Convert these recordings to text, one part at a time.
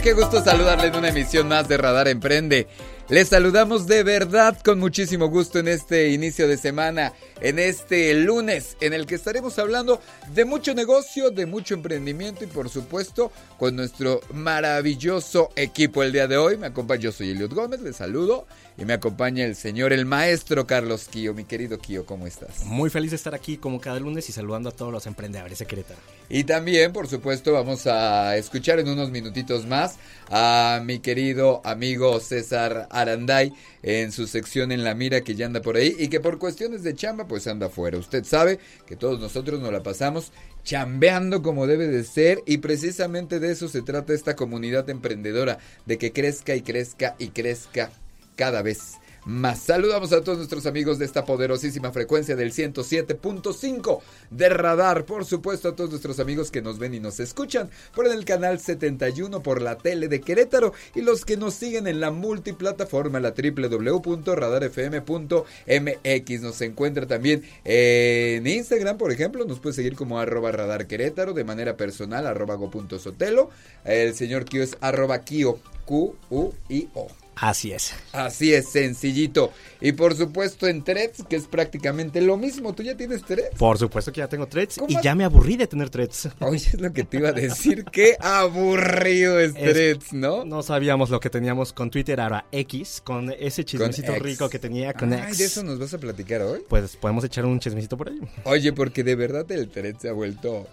Qué gusto saludarle en una emisión más de Radar Emprende. Les saludamos de verdad con muchísimo gusto en este inicio de semana, en este lunes, en el que estaremos hablando de mucho negocio, de mucho emprendimiento y por supuesto con nuestro maravilloso equipo el día de hoy. Me acompaña, yo soy Eliot Gómez, les saludo y me acompaña el señor, el maestro Carlos Kio. Mi querido Kio, ¿cómo estás? Muy feliz de estar aquí como cada lunes y saludando a todos los emprendedores de Querétaro. Y también, por supuesto, vamos a escuchar en unos minutitos más a mi querido amigo César Aranday en su sección en la mira que ya anda por ahí y que por cuestiones de chamba pues anda afuera. Usted sabe que todos nosotros nos la pasamos chambeando como debe de ser y precisamente de eso se trata esta comunidad emprendedora, de que crezca y crezca y crezca cada vez más. Saludamos a todos nuestros amigos de esta poderosísima frecuencia del 107.5 de radar. Por supuesto, a todos nuestros amigos que nos ven y nos escuchan por el canal 71 por la tele de Querétaro y los que nos siguen en la multiplataforma, la www.radarfm.mx. Nos encuentra también en Instagram, por ejemplo. Nos puede seguir como arroba radar Querétaro de manera personal, arroba go.sotelo. El señor Kio es arroba Kio, Q-U-I-O. Así es. Así es, sencillito. Y por supuesto en threads, que es prácticamente lo mismo. ¿Tú ya tienes threads? Por supuesto que ya tengo threads y ya me aburrí de tener threads. Oye, es lo que te iba a decir. Qué aburrido es, threads, ¿no? No sabíamos lo que teníamos con Twitter, ahora X, con ese chismecito rico que tenía con Ay, ¿de eso nos vas a platicar hoy? Pues podemos echar un chismecito por ahí. Oye, porque de verdad el threads se ha vuelto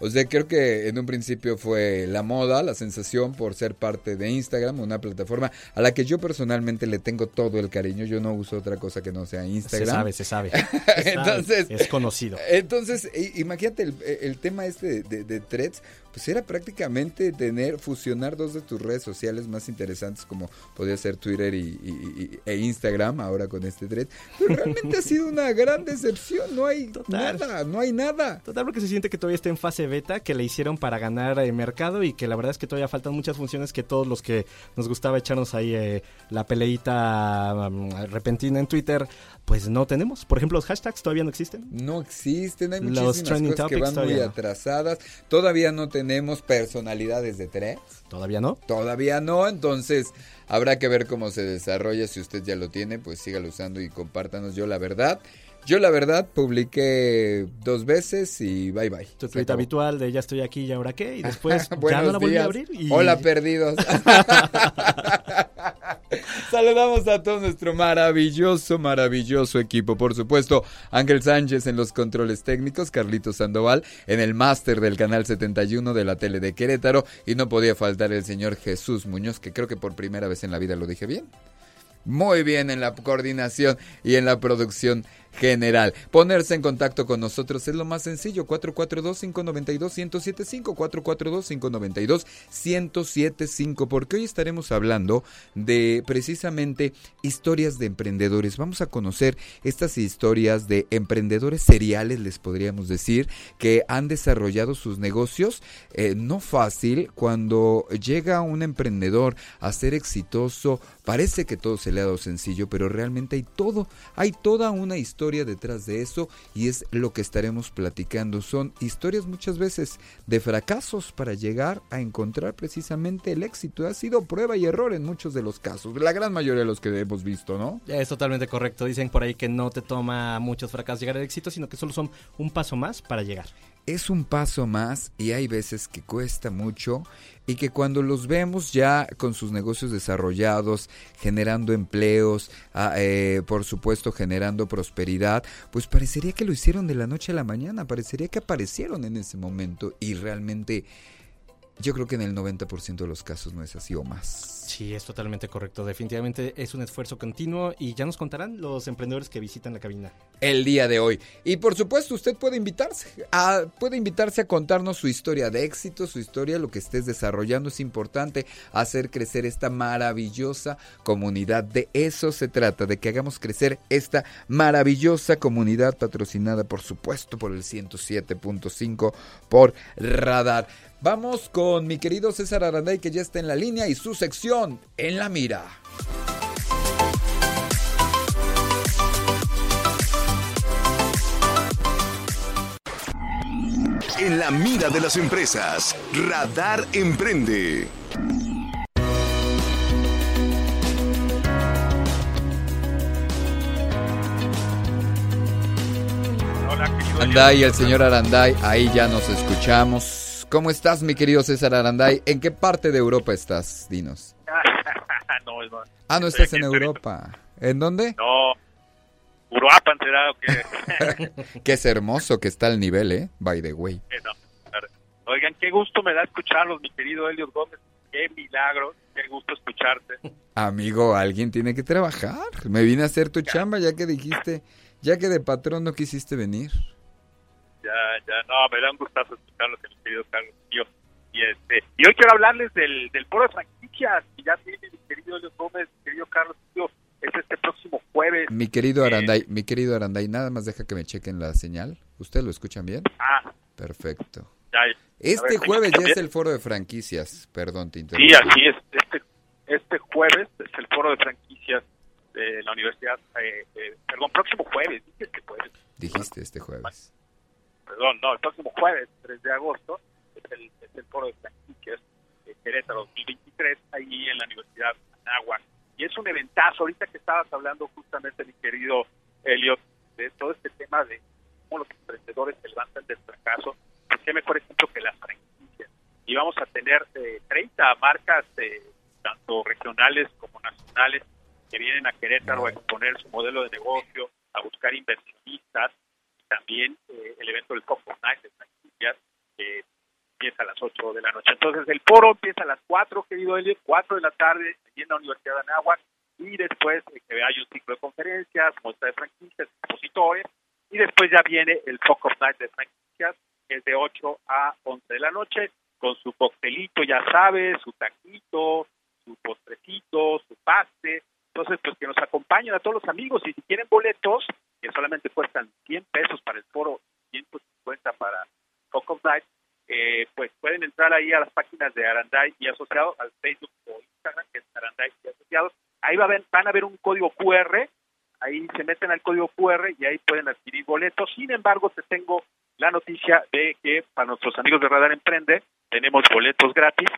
o sea, creo que en un principio fue la moda, la sensación por ser parte de Instagram, una plataforma a la que yo personalmente le tengo todo el cariño. Yo no uso otra cosa que no sea Instagram. Se sabe, se sabe. entonces, es conocido. Entonces, imagínate el, tema este de, de, threads pues era prácticamente tener, fusionar dos de tus redes sociales más interesantes como podía ser Twitter y, e Instagram ahora con este thread. Pero realmente ha sido una gran decepción, no hay nada, no hay nada. Total, porque se siente que todavía está en fase beta, que le hicieron para ganar el mercado y que la verdad es que todavía faltan muchas funciones que todos los que nos gustaba echarnos ahí eh, la peleita um, repentina en Twitter, pues no tenemos. Por ejemplo, los hashtags todavía no existen. No existen, hay muchísimas cosas que van muy atrasadas. Todavía no tenemos tenemos personalidades de tres. ¿Todavía no? Todavía no, entonces habrá que ver cómo se desarrolla. Si usted ya lo tiene, pues sígalo usando y compártanos. Yo la verdad, yo la verdad publiqué dos veces y bye bye. Tu tweet habitual de ya estoy aquí y ahora qué y después ya no la volví a abrir. Hola perdidos. Saludamos a todo nuestro maravilloso, maravilloso equipo. Por supuesto, Ángel Sánchez en los controles técnicos, Carlitos Sandoval en el máster del canal 71 de la tele de Querétaro y no podía faltar el señor Jesús Muñoz, que creo que por primera vez en la vida lo dije bien. Muy bien en la coordinación y en la producción general. Ponerse en contacto con nosotros es lo más sencillo. 442-592-1075. 442-592-1075. Porque hoy estaremos hablando de precisamente historias de emprendedores. Vamos a conocer estas historias de emprendedores seriales, les podríamos decir, que han desarrollado sus negocios. Eh, no fácil cuando llega un emprendedor a ser exitoso. Parece que todo se le ha dado sencillo, pero realmente hay todo, hay toda una historia detrás de eso y es lo que estaremos platicando. Son historias muchas veces de fracasos para llegar a encontrar precisamente el éxito. Ha sido prueba y error en muchos de los casos, la gran mayoría de los que hemos visto, ¿no? Es totalmente correcto. Dicen por ahí que no te toma muchos fracasos llegar al éxito, sino que solo son un paso más para llegar es un paso más y hay veces que cuesta mucho y que cuando los vemos ya con sus negocios desarrollados, generando empleos, ah, eh, por supuesto generando prosperidad, pues parecería que lo hicieron de la noche a la mañana, parecería que aparecieron en ese momento y realmente Yo creo que en el 90% de los casos no es así o más. Sí, es totalmente correcto. Definitivamente es un esfuerzo continuo y ya nos contarán los emprendedores que visitan la cabina. El día de hoy. Y por supuesto, usted puede invitarse a, puede invitarse a contarnos su historia de éxito, su historia, lo que estés desarrollando. Es importante hacer crecer esta maravillosa comunidad. De eso se trata, de que hagamos crecer esta maravillosa comunidad patrocinada, por supuesto, por el 107.5 por Radar. Vamos con mi querido César Aranday que ya está en la línea y su sección en la mira. En la mira de las empresas, Radar Emprende. Aranday, el señor Aranday, ahí ya nos escuchamos. ¿Cómo estás, mi querido César Aranday? ¿En qué parte de Europa estás? Dinos. no, no. Ah, no estás en Europa. ¿En dónde? No. Uruapan será o qué. que es hermoso que está el nivel, ¿eh? By the way. No. Oigan, qué gusto me da escucharlos, mi querido Elliot Gómez. Qué milagro, qué gusto escucharte. Amigo, alguien tiene que trabajar. Me vine a hacer tu chamba ya que dijiste, ya que de patrón no quisiste venir ya, ya, no, me da un gustazo escucharlos, querido Carlos. Y, este, y hoy quiero hablarles del, del foro de franquicias que ya tiene mi querido Gómez, mi querido Carlos. Tío, es este próximo jueves. Mi querido eh, Aranday, mi querido Aranday, nada más deja que me chequen la señal. ¿Ustedes lo escuchan bien? Ah. Perfecto. Ya, este jueves ya es el foro de franquicias. Perdón, te interrumpí. Sí, así es. Este, este jueves es el foro de franquicias de la universidad. Eh, eh, perdón, próximo jueves. Dije este jueves. Dijiste este jueves perdón, no, el próximo jueves, 3 de agosto, es el, es el foro de franquicias de Querétaro 2023, ahí en la Universidad de Anáhuac. Y es un eventazo, ahorita que estabas hablando justamente, mi querido Elliot, de todo este tema de cómo los emprendedores se levantan del fracaso, pues qué mejor ejemplo que las franquicias. Y vamos a tener eh, 30 marcas, eh, tanto regionales como nacionales, que vienen a Querétaro a exponer su modelo de negocio, a buscar inversionistas, también eh, el evento del Coco Night de que empieza a las 8 de la noche. Entonces, el foro empieza a las 4, querido Elliot, 4 de la tarde, en la Universidad de Anáhuac, y después eh, hay un ciclo de conferencias, muestra de franquicias, expositores, y después ya viene el Coco Night de franquicias, que es de 8 a 11 de la noche, con su coctelito, ya sabes, su taquito, su postrecito. Entonces, pues que nos acompañen a todos los amigos y si quieren boletos, que solamente cuestan 100 pesos para el foro, 150 para Coco Night, eh, pues pueden entrar ahí a las páginas de Aranday y Asociados, al Facebook o Instagram, que es Aranday y Asociados. Ahí va a ver, van a ver un código QR, ahí se meten al código QR y ahí pueden adquirir boletos. Sin embargo, te tengo la noticia de que para nuestros amigos de Radar Emprende tenemos boletos gratis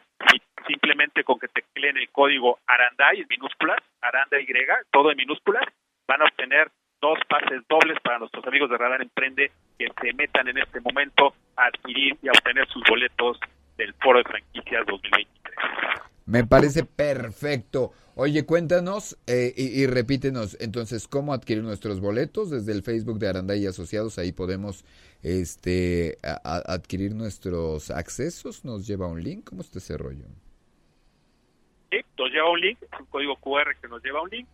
simplemente con que te tecleen el código Aranday en minúsculas, Aranday Y, todo en minúsculas, van a obtener dos pases dobles para nuestros amigos de Radar Emprende que se metan en este momento a adquirir y a obtener sus boletos del Foro de Franquicias 2023. Me parece perfecto. Oye, cuéntanos eh, y, repítenos entonces cómo adquirir nuestros boletos desde el Facebook de Aranda y Asociados. Ahí podemos este, adquirir nuestros accesos. ¿Nos lleva un link? ¿Cómo está ese rollo? Sí, nos lleva un link, es un código QR que nos lleva un link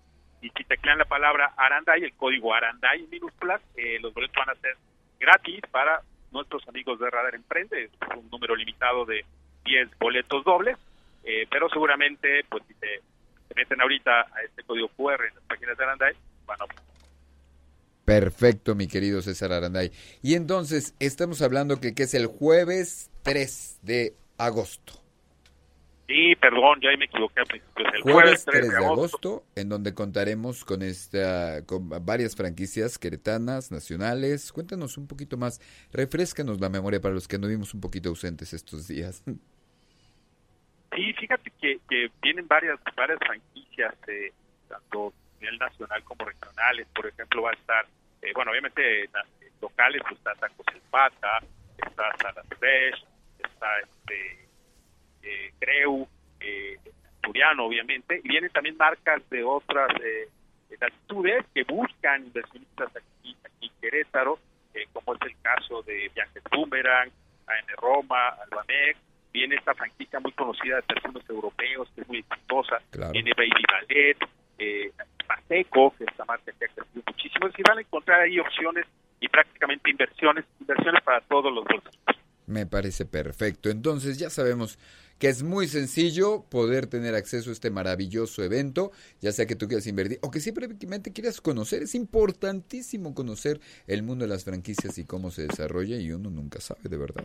y si teclean la palabra Aranday, el código Aranday en minúsculas, eh, los boletos van a ser gratis para nuestros amigos de Radar Emprende, es un número limitado de 10 boletos dobles, eh, pero seguramente, pues si se, meten ahorita a este código QR en las páginas de Aranday, van a Perfecto, mi querido César Aranday. Y entonces, estamos hablando que, que es el jueves 3 de agosto. Sí, perdón, ya me equivoqué al principio. El jueves, 3 de agosto. en donde contaremos con esta con varias franquicias queretanas, nacionales. Cuéntanos un poquito más, refrescanos la memoria para los que no vimos un poquito ausentes estos días. Sí, fíjate que, que vienen varias varias franquicias, eh, tanto a nivel nacional como regionales. Por ejemplo, va a estar, eh, bueno, obviamente locales, pues está Tacos El Pata, está Salas está este eh, Creu, eh, Turiano, obviamente, y vienen también marcas de otras eh, latitudes que buscan inversionistas aquí, aquí en Querétaro, eh, como es el caso de Viajes Boomerang, AN Roma, Albanex, viene esta franquicia muy conocida de perfumes europeos, que es muy exitosa, Claro. viene Baby Ballet, eh, Paseco, que es esta marca que ha crecido muchísimo, y van a encontrar ahí opciones y prácticamente inversiones, inversiones para todos los bolsillos. Me parece perfecto. Entonces ya sabemos que es muy sencillo poder tener acceso a este maravilloso evento, ya sea que tú quieras invertir o que simplemente quieras conocer. Es importantísimo conocer el mundo de las franquicias y cómo se desarrolla y uno nunca sabe de verdad.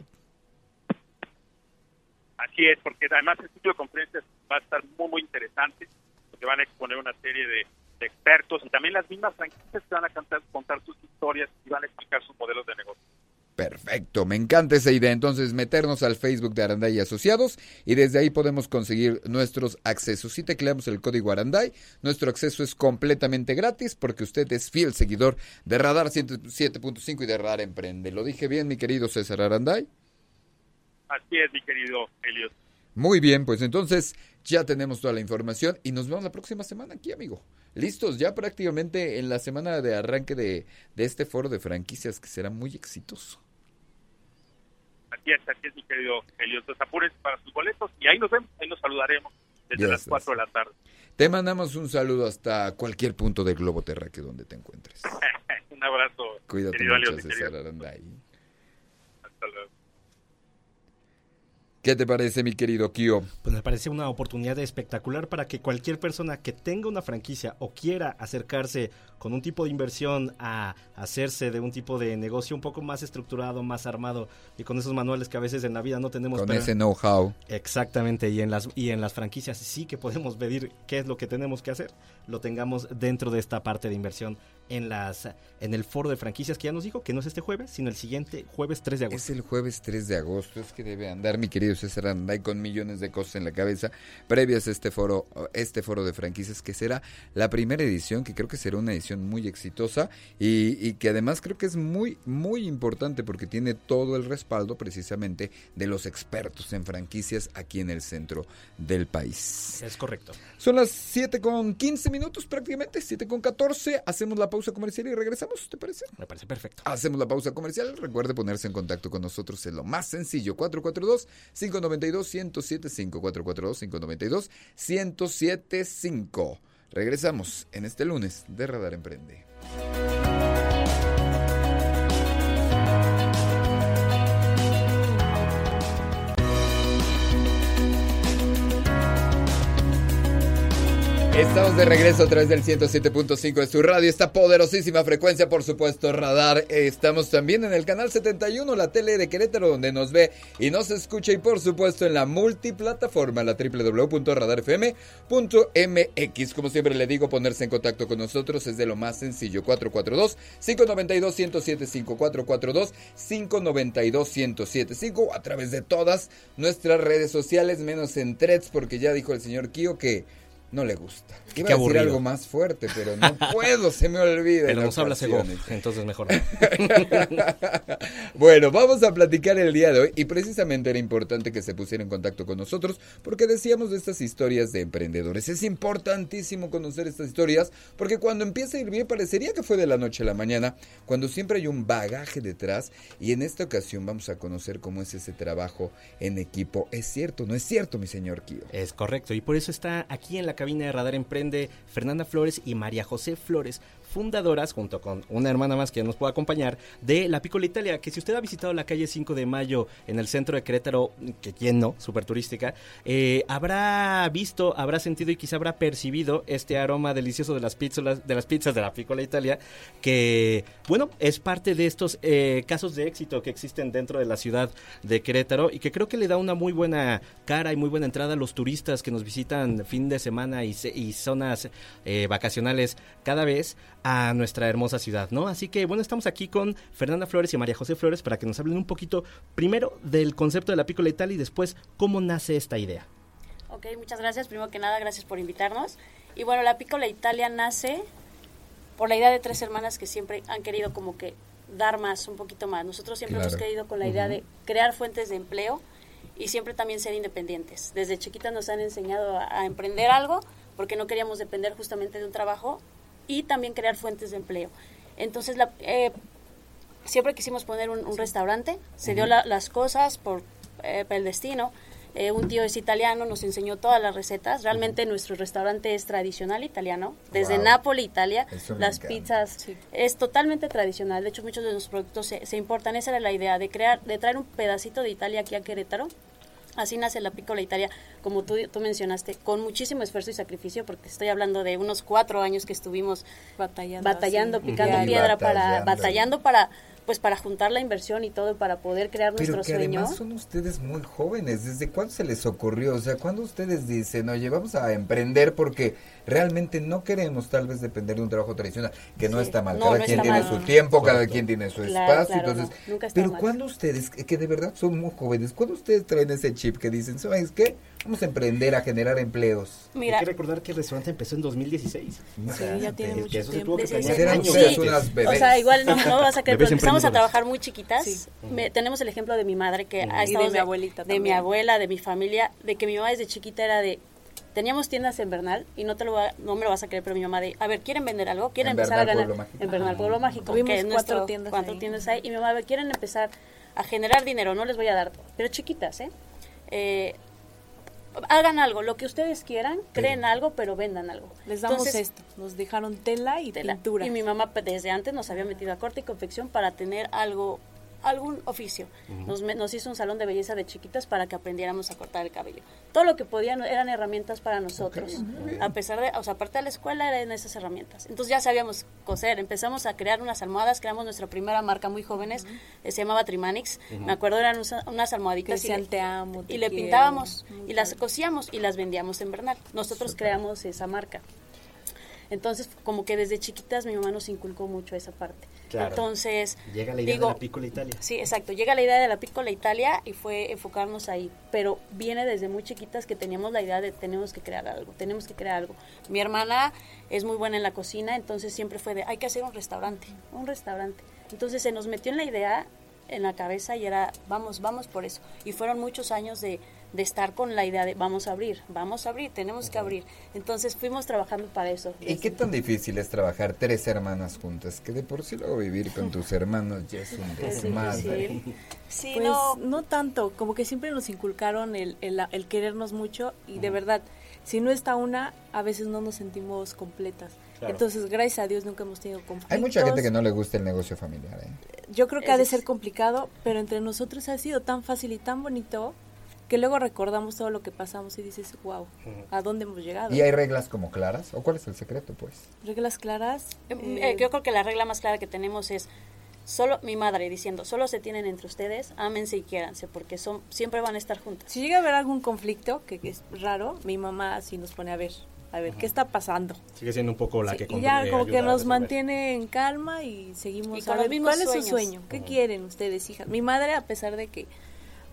Así es, porque además el ciclo de conferencias va a estar muy, muy interesante, porque van a exponer una serie de, expertos y también las mismas franquicias que van a contar, contar sus historias y van a explicar sus modelos de negocio. Perfecto, me encanta esa idea. Entonces, meternos al Facebook de Aranday y Asociados y desde ahí podemos conseguir nuestros accesos. Si tecleamos el código Aranday, nuestro acceso es completamente gratis porque usted es fiel seguidor de Radar 107.5 y de Radar Emprende. ¿Lo dije bien, mi querido César Aranday? Así es, mi querido Elliot. Muy bien, pues entonces ya tenemos toda la información y nos vemos la próxima semana aquí, amigo. Listos, ya prácticamente en la semana de arranque de, de este foro de franquicias que será muy exitoso. Así es, así es, mi querido. Entonces apúrense para sus boletos y ahí nos vemos, ahí nos saludaremos desde Ya las estás. 4 de la tarde. Te mandamos un saludo hasta cualquier punto del globo terráqueo donde te encuentres. Un abrazo, Cuídate mucho, César. Aranday. Hasta luego. ¿Qué te parece, mi querido Kio? Pues me parece una oportunidad espectacular para que cualquier persona que tenga una franquicia o quiera acercarse con un tipo de inversión a hacerse de un tipo de negocio un poco más estructurado, más armado y con esos manuales que a veces en la vida no tenemos. Con pero- ese know-how. Exactamente, y en las y en las franquicias sí que podemos medir qué es lo que tenemos que hacer, lo tengamos dentro de esta parte de inversión en las en el foro de franquicias que ya nos dijo que no es este jueves, sino el siguiente jueves 3 de agosto. Es el jueves 3 de agosto. Es que debe andar mi querido César Aranday con millones de cosas en la cabeza previas a este foro, este foro de franquicias que será la primera edición, que creo que será una edición muy exitosa y, y que además creo que es muy, muy importante porque tiene todo el respaldo precisamente de los expertos en franquicias aquí en el centro del país. Es correcto. Son las 7 con 15 minutos prácticamente, 7 con 14. Hacemos la pausa comercial y regresamos, ¿te parece? Me parece perfecto. Hacemos la pausa comercial. Recuerde ponerse en contacto con nosotros. Es lo más sencillo. 442-592-1075. 442-592-1075. Regresamos en este lunes de Radar Emprende. Estamos de regreso a través del 107.5 de su radio, esta poderosísima frecuencia, por supuesto, radar. Estamos también en el canal 71, la tele de Querétaro, donde nos ve y nos escucha, y por supuesto en la multiplataforma, la www.radarfm.mx. Como siempre le digo, ponerse en contacto con nosotros es de lo más sencillo. 442-592-1075, 442-592-1075, a través de todas nuestras redes sociales, menos en threads, porque ya dijo el señor Kio que no le gusta. Iba Qué a decir aburrido. algo más fuerte, pero no puedo, se me olvida. Pero nos habla Sego, entonces mejor. no. bueno, vamos a platicar el día de hoy y precisamente era importante que se pusiera en contacto con nosotros porque decíamos de estas historias de emprendedores. Es importantísimo conocer estas historias porque cuando empieza a ir bien parecería que fue de la noche a la mañana, cuando siempre hay un bagaje detrás y en esta ocasión vamos a conocer cómo es ese trabajo en equipo. Es cierto, no es cierto, mi señor Kio. Es correcto, y por eso está aquí en la cabina de Radar Emprende Fernanda Flores y María José Flores, fundadoras, junto con una hermana más que nos puede acompañar, de La Piccola Italia, que si usted ha visitado la calle 5 de Mayo en el centro de Querétaro, que quién no, súper turística, eh, habrá visto, habrá sentido y quizá habrá percibido este aroma delicioso de las pizzas de, las pizzas de La Piccola Italia, que, bueno, es parte de estos eh, casos de éxito que existen dentro de la ciudad de Querétaro y que creo que le da una muy buena cara y muy buena entrada a los turistas que nos visitan fin de semana y, y zonas eh, vacacionales cada vez a nuestra hermosa ciudad, ¿no? Así que bueno, estamos aquí con Fernanda Flores y María José Flores para que nos hablen un poquito primero del concepto de la Piccola Italia y después cómo nace esta idea. Ok, muchas gracias. Primero que nada, gracias por invitarnos. Y bueno, la Piccola Italia nace por la idea de tres hermanas que siempre han querido como que dar más, un poquito más. Nosotros siempre Claro. hemos querido con la idea de crear fuentes de empleo y siempre también ser independientes. Desde chiquitas nos han enseñado a, a emprender algo porque no queríamos depender justamente de un trabajo y también crear fuentes de empleo. Entonces, la, eh, siempre quisimos poner un, un restaurante, se dio la- las cosas por, eh, por el destino Eh, un tío es italiano, nos enseñó todas las recetas. Realmente nuestro restaurante es tradicional italiano. Desde Wow. Nápoles, Italia, Eso las encanta. pizzas es totalmente tradicional. De hecho, muchos de nuestros productos se, se importan. Esa era la idea, de crear, de traer un pedacito de Italia aquí a Querétaro. Así nace la Piccola Italia, como tú, tú mencionaste, con muchísimo esfuerzo y sacrificio, porque estoy hablando de unos cuatro años que estuvimos Batallando. batallando, picando Y piedra para batallando para pues para juntar la inversión y todo para poder crear Pero nuestro que sueño. además son ustedes muy jóvenes. ¿Desde cuándo se les ocurrió? O sea, ¿cuándo ustedes dicen, oye, vamos a emprender porque realmente no queremos tal vez depender de un trabajo tradicional? Que no está mal. No, cada no quien tiene mal. su tiempo, cada quien tiene su Claro, espacio. claro, entonces, no, nunca está pero mal. cuando ustedes, que de verdad son muy jóvenes, cuando ustedes traen ese chip que dicen, ¿sabes qué? Vamos a emprender a generar empleos. Mira, Hay que recordar que el restaurante empezó en 202016. Sí, ya tiene Que mucho eso se tuvo que sí, unas bebés. O sea, igual no, no vas a creer, pero empezamos a trabajar muy chiquitas. Sí. Me- tenemos el ejemplo de mi madre que ha estado de mi abuelita de mi abuela, de mi familia, de que mi mamá desde chiquita era de teníamos tiendas en Bernal y no te lo va- no me lo vas a creer, pero mi mamá de, a ver, ¿quieren vender algo? ¿Quieren En empezar Bernal, a ganar en Bernal Pueblo Mágico? Tuvimos que es cuatro nuestro- tiendas cuatro ahí. tiendas hay y mi mamá, a ver, ¿quieren empezar a generar dinero? No les voy a dar, pero chiquitas, ¿eh? Eh, hagan algo, lo que ustedes quieran, creen algo, pero vendan algo. Les damos Entonces, esto. Nos dejaron tela y tela. pintura. Y mi mamá desde antes nos había metido a corte y confección para tener algo algún oficio. nos, nos hizo un salón de belleza de chiquitas para que aprendiéramos a cortar el cabello. Todo lo que podían eran herramientas para nosotros. A pesar de, o sea, aparte de la escuela eran esas herramientas. Entonces ya sabíamos coser, empezamos a crear unas almohadas, creamos nuestra primera marca muy jóvenes, eh, se llamaba Trimanix. Me acuerdo eran unas almohaditas y le- "Te amo, te y le quiero". pintábamos y las cosíamos y las vendíamos en Bernal. Nosotros creamos esa marca. Entonces, como que desde chiquitas mi mamá nos inculcó mucho esa parte. Claro. Entonces, Llega la idea digo, de la Piccola Italia. Sí, exacto. Llega la idea de la Piccola Italia y fue enfocarnos ahí. Pero viene desde muy chiquitas que teníamos la idea de tenemos que crear algo, tenemos que crear algo. Mi hermana es muy buena en la cocina, entonces siempre fue de hay que hacer un restaurante, un restaurante. Entonces se nos metió en la idea en la cabeza y era vamos, vamos por eso. Y fueron muchos años de, de estar con la idea de vamos a abrir, vamos a abrir, tenemos que abrir. Entonces fuimos trabajando para eso. ¿Y qué tan difícil es trabajar tres hermanas juntas? Que de por sí luego vivir con tus hermanos ya es un Es desmadre. Sí, Pues no. no. tanto, como que siempre nos inculcaron el, el, el querernos mucho y de verdad, si no está una, a veces no nos sentimos completas. Claro. Entonces, gracias a Dios nunca hemos tenido conflictos. Hay mucha gente que no le gusta el negocio familiar, ¿eh? Yo creo que ha de Es- ser complicado, pero entre nosotros ha sido tan fácil y tan bonito que luego recordamos todo lo que pasamos y dices, wow, ¿a dónde hemos llegado? ¿Y hay reglas como claras? ¿O cuál es el secreto, pues? Reglas claras. Eh, eh, eh, yo creo que la regla más clara que tenemos es solo mi madre diciendo solo se tienen entre ustedes ámense y quiéranse porque son siempre van a estar juntas Si llega a haber algún conflicto, que, que es raro, mi mamá sí nos pone a ver, a ver, ¿qué está pasando? Sigue siendo un poco la Sí, que y ya como que nos mantiene en calma y seguimos Y con a los ver mismos cuál es su sueño, qué quieren ustedes, hijas. Mi madre, a pesar de que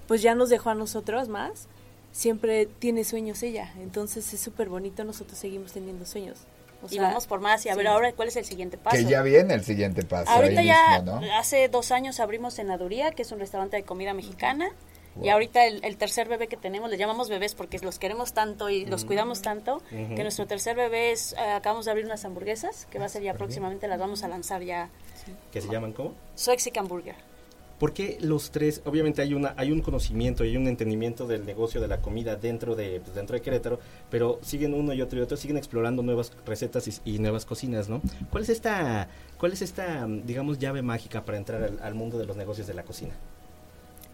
pues ya nos dejó a nosotros más, siempre tiene sueños ella, entonces es súper bonito, nosotros seguimos teniendo sueños. O y sea, vamos por más y a ver sí. ahora cuál es el siguiente paso Que ya viene el siguiente paso. ahorita ahí ya mismo, ¿no? hace dos años abrimos Senaduría que es un restaurante de comida mexicana y Wow. ahorita el, el tercer bebé que tenemos le llamamos bebés porque los queremos tanto y los cuidamos tanto que nuestro tercer bebé es eh, acabamos de abrir unas hamburguesas que va a ser ya próximamente las vamos a lanzar ya ¿Que se llaman cómo? Mexican Burger ¿Por qué los tres, obviamente hay una hay un conocimiento, hay un entendimiento del negocio de la comida dentro de pues, dentro de Querétaro, pero siguen uno y otro y otro, siguen explorando nuevas recetas y, y nuevas cocinas, ¿no? ¿Cuál es esta cuál es esta digamos llave mágica para entrar al, al mundo de los negocios de la cocina?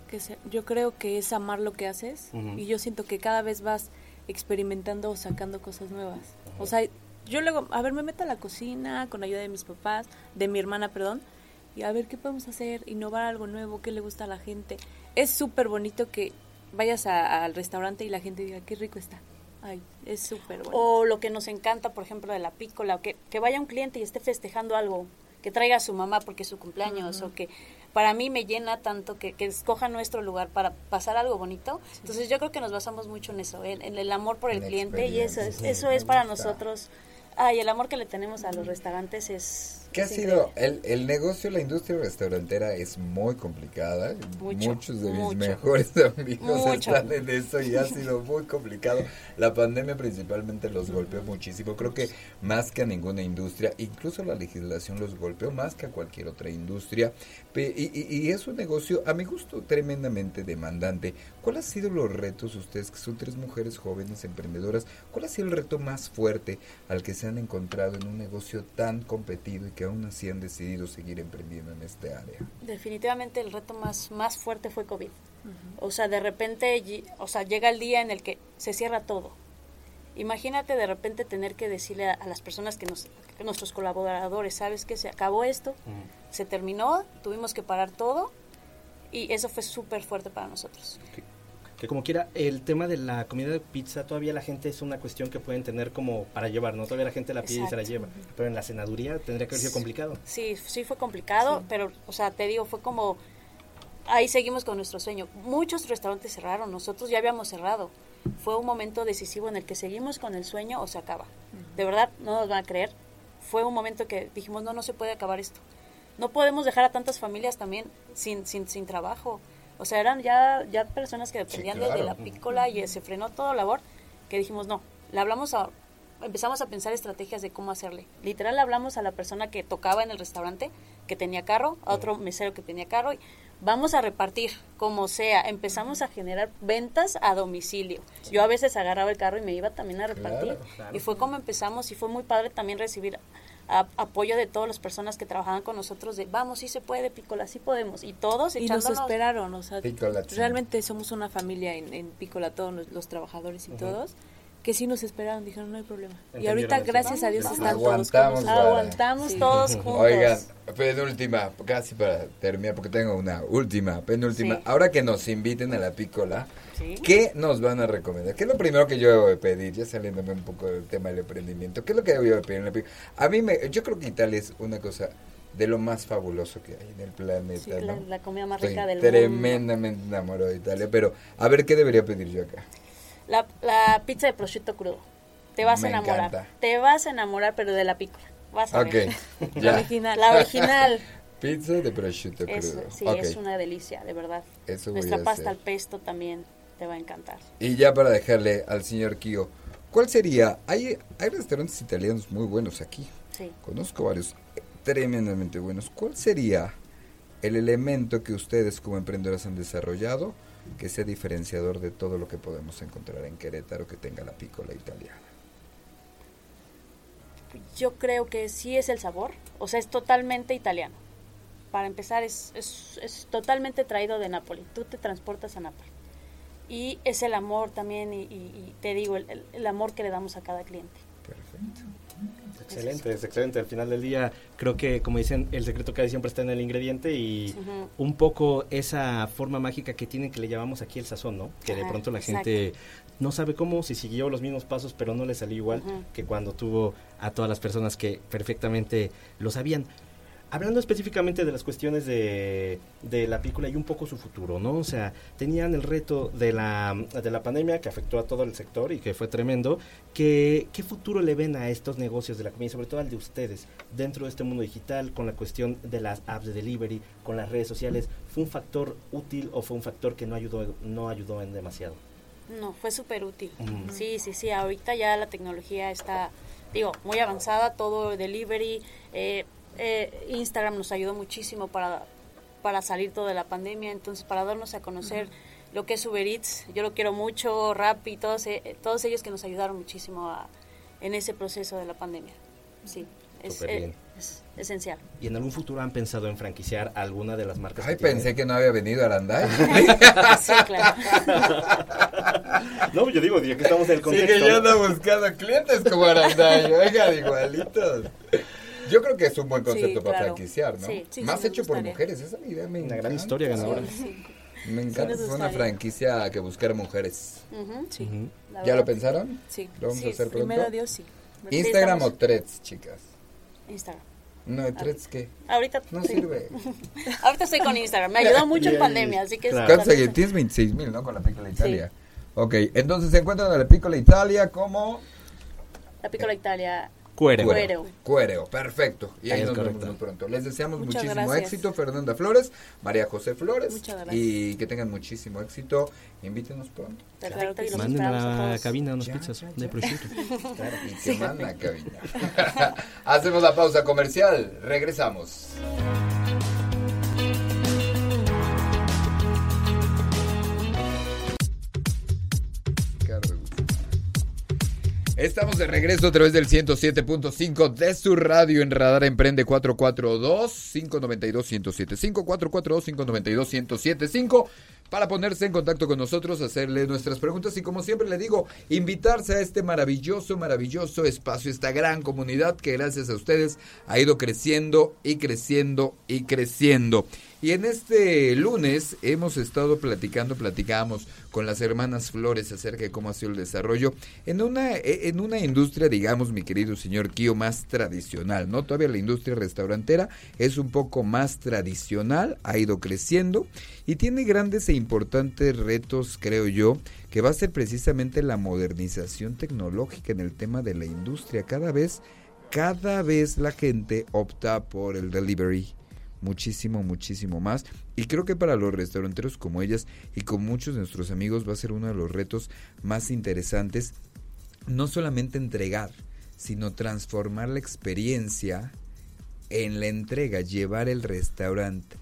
que se- yo creo que es amar lo que haces y yo siento que cada vez vas experimentando o sacando cosas nuevas. O sea, yo luego, a ver, me meto a la cocina con ayuda de mis papás, de mi hermana, perdón, y a ver qué podemos hacer, innovar algo nuevo, qué le gusta a la gente. Es súper bonito que vayas a- al restaurante y la gente diga, qué rico está. Ay, es súper bonito. O lo que nos encanta, por ejemplo, de la pícola, o que, que vaya un cliente y esté festejando algo, que traiga a su mamá porque es su cumpleaños, o que para mí me llena tanto que, que escoja nuestro lugar para pasar algo bonito. Entonces yo creo que nos basamos mucho en eso, en, en el amor por el la cliente y eso es, experiencia, eso es para gusta. nosotros. Ay, el amor que le tenemos a los restaurantes es ¿Qué ha sido? El, el negocio, la industria restaurantera es muy complicada. Mucho, Muchos de mis mucho. mejores amigos Mucho. están en eso y ha sido muy complicado. La pandemia principalmente los golpeó muchísimo. Creo que más que a ninguna industria, incluso la legislación los golpeó más que a cualquier otra industria. Pe- Y, y- y es un negocio, a mi gusto, tremendamente demandante. ¿Cuál ha sido los retos ustedes, que son tres mujeres jóvenes emprendedoras? ¿Cuál ha sido el reto más fuerte al que se han encontrado en un negocio tan competido y que aún así han decidido seguir emprendiendo en este área? Definitivamente el reto más, más fuerte fue COVID. O sea, de repente, o sea, llega el día en el que se cierra todo. Imagínate de repente tener que decirle a, a las personas que nos, que nuestros colaboradores, sabes que se acabó esto, se terminó, tuvimos que parar todo y eso fue súper fuerte para nosotros. Que como quiera, el tema de la comida de pizza, todavía la gente es una cuestión que pueden tener como para llevar, ¿no? Todavía la gente la pide y se la lleva. Pero en la cenaduría tendría que haber sido complicado. Sí, sí fue complicado, pero, o sea, te digo, fue como, ahí seguimos con nuestro sueño. Muchos restaurantes cerraron, nosotros ya habíamos cerrado. Fue un momento decisivo en el que seguimos con el sueño o se acaba. De verdad, no nos van a creer. Fue un momento que dijimos, no, no se puede acabar esto. No podemos dejar a tantas familias también sin, sin, sin trabajo. O sea, eran ya, ya personas que dependían de- la pícola y se frenó toda labor que dijimos, no, le hablamos a, empezamos a pensar estrategias de cómo hacerle. Literal, hablamos a la persona que tocaba en el restaurante, que tenía carro, a otro mesero que tenía carro, y vamos a repartir, como sea. Empezamos a generar ventas a domicilio. Yo a veces agarraba el carro y me iba también a repartir. Claro, claro. Y fue como empezamos y fue muy padre también recibir a- apoyo de todas las personas que trabajaban con nosotros de, vamos, sí se puede, Pícola, sí podemos. Y todos Y nos esperaron, o sea, realmente somos una familia en, en Pícola, todos los, los trabajadores y todos, que sí nos esperaron, dijeron, no hay problema. Y ahorita, eso. gracias a Dios, están todos Aguantamos, nosotros. Aguantamos Sí. todos juntos. Oigan, penúltima, casi para terminar, porque tengo una última, penúltima. Sí. Ahora que nos inviten a la pícola, Sí. ¿qué nos van a recomendar? ¿Qué es lo primero que yo debo de pedir? Ya saliéndome un poco del tema del emprendimiento. ¿Qué es lo que debo de pedir en la pícola? A mí, me, yo creo que Italia es una cosa de lo más fabuloso que hay en el planeta, Sí, ¿no? la, la comida más Estoy rica del mundo. tremendamente enamorado de Italia, pero a ver, ¿qué debería pedir yo acá? La, la pizza de prosciutto crudo. Te vas Me a enamorar. encanta. Te vas a enamorar, pero de la pícola. Vas a Ok, ver. La original. La original. Pizza de prosciutto es, crudo. sí, Ok, es una delicia, de verdad. eso voy Nuestra a pasta hacer. al pesto también te va a encantar. Y ya para dejarle al señor Kio, ¿cuál sería? Hay, hay restaurantes italianos muy buenos aquí. Sí. Conozco varios tremendamente buenos. ¿Cuál sería el elemento que ustedes como emprendedores han desarrollado que sea diferenciador de todo lo que podemos encontrar en Querétaro que tenga la pícola italiana? Yo creo que sí es el sabor. O sea, es totalmente italiano. Para empezar, es, es, es totalmente traído de Nápoli. Tú te transportas a Nápoli. Y es el amor también, y, y- y te digo, el- el amor que le damos a cada cliente. Perfecto. Excelente, es excelente. Al final del día, creo que, como dicen, el secreto casi siempre está en el ingrediente y un poco esa forma mágica que tiene que le llamamos aquí el sazón, ¿no? Que de pronto la exacto. gente no sabe cómo, si siguió los mismos pasos, pero no le salió igual que cuando tuvo a todas las personas que perfectamente lo sabían. Hablando específicamente de las cuestiones de, de la película y un poco su futuro, ¿no? O sea, tenían el reto de la, de la pandemia que afectó a todo el sector y que fue tremendo. Que, ¿Qué futuro le ven a estos negocios de la comida, sobre todo al de ustedes, dentro de este mundo digital, con la cuestión de las apps de delivery, con las redes sociales? ¿Fue un factor útil o fue un factor que no ayudó, no ayudó en demasiado? No, fue súper útil. Ujú. Sí, sí, sí. Ahorita ya la tecnología está, digo, muy avanzada. Todo delivery, eh, eh, Instagram nos ayudó muchísimo para, para salir todo de la pandemia. Entonces, para darnos a conocer lo que es Uber Eats, yo lo quiero mucho, Rappi, todos, eh, todos ellos que nos ayudaron muchísimo a- en ese proceso de la pandemia. Sí, es, eh, es esencial. ¿Y en algún futuro han pensado en franquiciar alguna de las marcas? Ay, que tienen? pensé que no había venido Aranday. Sí, claro. No, yo digo, ya que estamos en el Sí, contexto. que yo ando buscando clientes como Aranday, oigan, igualitos. Yo creo que es un buen concepto Sí, para claro. franquiciar, ¿no? Sí, sí, Más sí, hecho por mujeres, esa idea me Una gran encanta. historia ganadora. Sí. Me encanta, fue una franquicia que buscara mujeres. Ujú, Sí. Ujú. la ¿Ya lo verdad. pensaron? Sí. ¿Lo vamos Sí, a hacer pronto? Primero Dios, sí. ¿Instagram estamos- o Threads, chicas? Instagram. No, ¿Threads qué? Ahorita No sí. sirve. Ahorita estoy con Instagram. Me ayudó mucho en pandemia, así que... es- Claro. ¿Cuántos seguidores? Tienes 26 mil, ¿no? Con la Piccola Italia. Ok, entonces se encuentran en la Piccola Italia como... La Piccola Italia Cuereo. Cuereo. Cuereo, perfecto. Y ahí Es nos vemos correcto. muy pronto. Les deseamos Muchas muchísimo gracias. éxito, Fernanda Flores, María José Flores. Muchas gracias. Y que tengan muchísimo éxito. Invítenos pronto. Los Manden a la cabina unas Ya, pizzas ya, de prosciutto. Y que manda cabina. Hacemos la pausa comercial. Regresamos. Estamos de regreso a través del 107.5 de su radio en Radar Emprende 442-592-1075, 442-592-1075, para ponerse en contacto con nosotros, hacerle nuestras preguntas y como siempre le digo, invitarse a este maravilloso, maravilloso espacio, esta gran comunidad que gracias a ustedes ha ido creciendo y creciendo y creciendo. Y en este lunes hemos estado platicando, platicamos con las hermanas Flores acerca de cómo ha sido el desarrollo en una, en una industria, digamos, mi querido señor Kio, más tradicional, ¿no? Todavía la industria restaurantera es un poco más tradicional, ha ido creciendo y tiene grandes e importantes retos, creo yo, que va a ser precisamente la modernización tecnológica en el tema de la industria. Cada vez, cada vez la gente opta por el delivery muchísimo, muchísimo más. Y creo que para los restauranteros como ellas y con muchos de nuestros amigos va a ser uno de los retos más interesantes. No solamente entregar, sino transformar la experiencia en la entrega, llevar el restaurante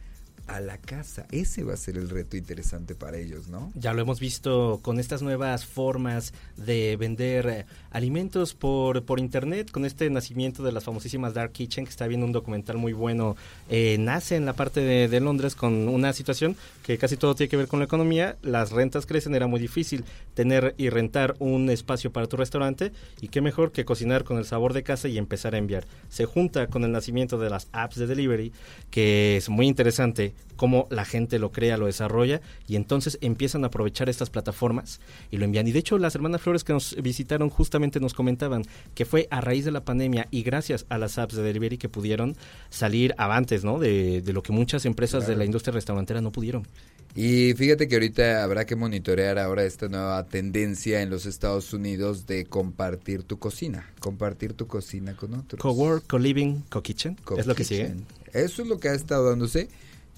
a la casa. Ese va a ser el reto interesante para ellos, ¿no? Ya lo hemos visto con estas nuevas formas de vender eh, alimentos por, por internet, con este nacimiento de las famosísimas Dark Kitchen, que está viendo un documental muy bueno, eh, nace en la parte de, de Londres con una situación que casi todo tiene que ver con la economía, las rentas crecen, era muy difícil tener y rentar un espacio para tu restaurante y qué mejor que cocinar con el sabor de casa y empezar a enviar. Se junta con el nacimiento de las apps de delivery, que es muy interesante cómo la gente lo crea, lo desarrolla y entonces empiezan a aprovechar estas plataformas y lo envían. Y de hecho las hermanas Flores que nos visitaron justamente nos comentaban que fue a raíz de la pandemia y gracias a las apps de delivery que pudieron salir avantes, ¿no? De, de lo que muchas empresas de la industria restaurantera no pudieron. Y fíjate que ahorita habrá que monitorear ahora esta nueva tendencia en los Estados Unidos de compartir tu cocina, compartir tu cocina con otros. Cowork, co-living, co-kitchen, es lo que sigue. Eso es lo que ha estado dándose.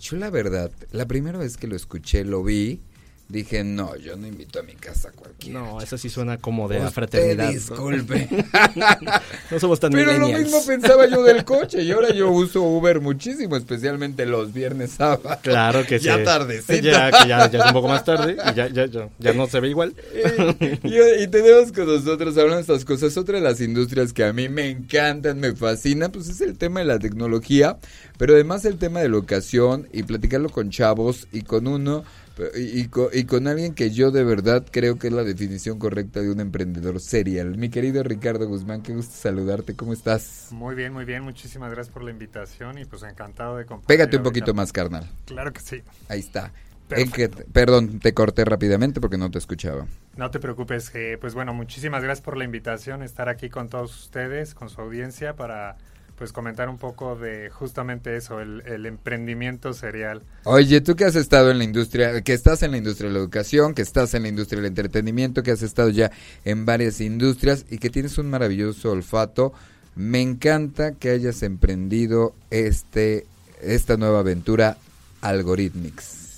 Yo la verdad, la primera vez que lo escuché, lo vi, dije, no, yo no invito a mi casa a cualquiera. No, eso sí suena como de la fraternidad. disculpe. No somos tan Pero lo mismo pensaba yo del coche y ahora yo uso Uber muchísimo, especialmente los viernes sábados. Claro que sí. Ya tardecito. Ya, que ya, ya es un poco más tarde y ya, ya, ya, ya no se ve igual. Y, y tenemos con nosotros, hablando de estas cosas, otra de las industrias que a mí me encantan, me fascina, pues es el tema de la tecnología, pero además el tema de la ocasión y platicarlo con chavos y con uno y, y con, y con alguien que yo de verdad creo que es la definición correcta de un emprendedor serial. Mi querido Ricardo Guzmán, qué gusto saludarte, ¿cómo estás? Muy bien, muy bien. Muchísimas gracias por la invitación y pues encantado de compartir. Pégate un poquito más, carnal. Claro que sí. Ahí está. En que- perdón, te corté rápidamente porque no te escuchaba. No te preocupes. eh, pues bueno, muchísimas gracias por la invitación, estar aquí con todos ustedes, con su audiencia, para pues comentar un poco de justamente eso, el, emprendimiento serial. Oye, tú que has estado en la industria, que estás en la industria de la educación, que estás en la industria del entretenimiento, que has estado ya en varias industrias y que tienes un maravilloso olfato, me encanta que hayas emprendido este esta nueva aventura Algorithmics.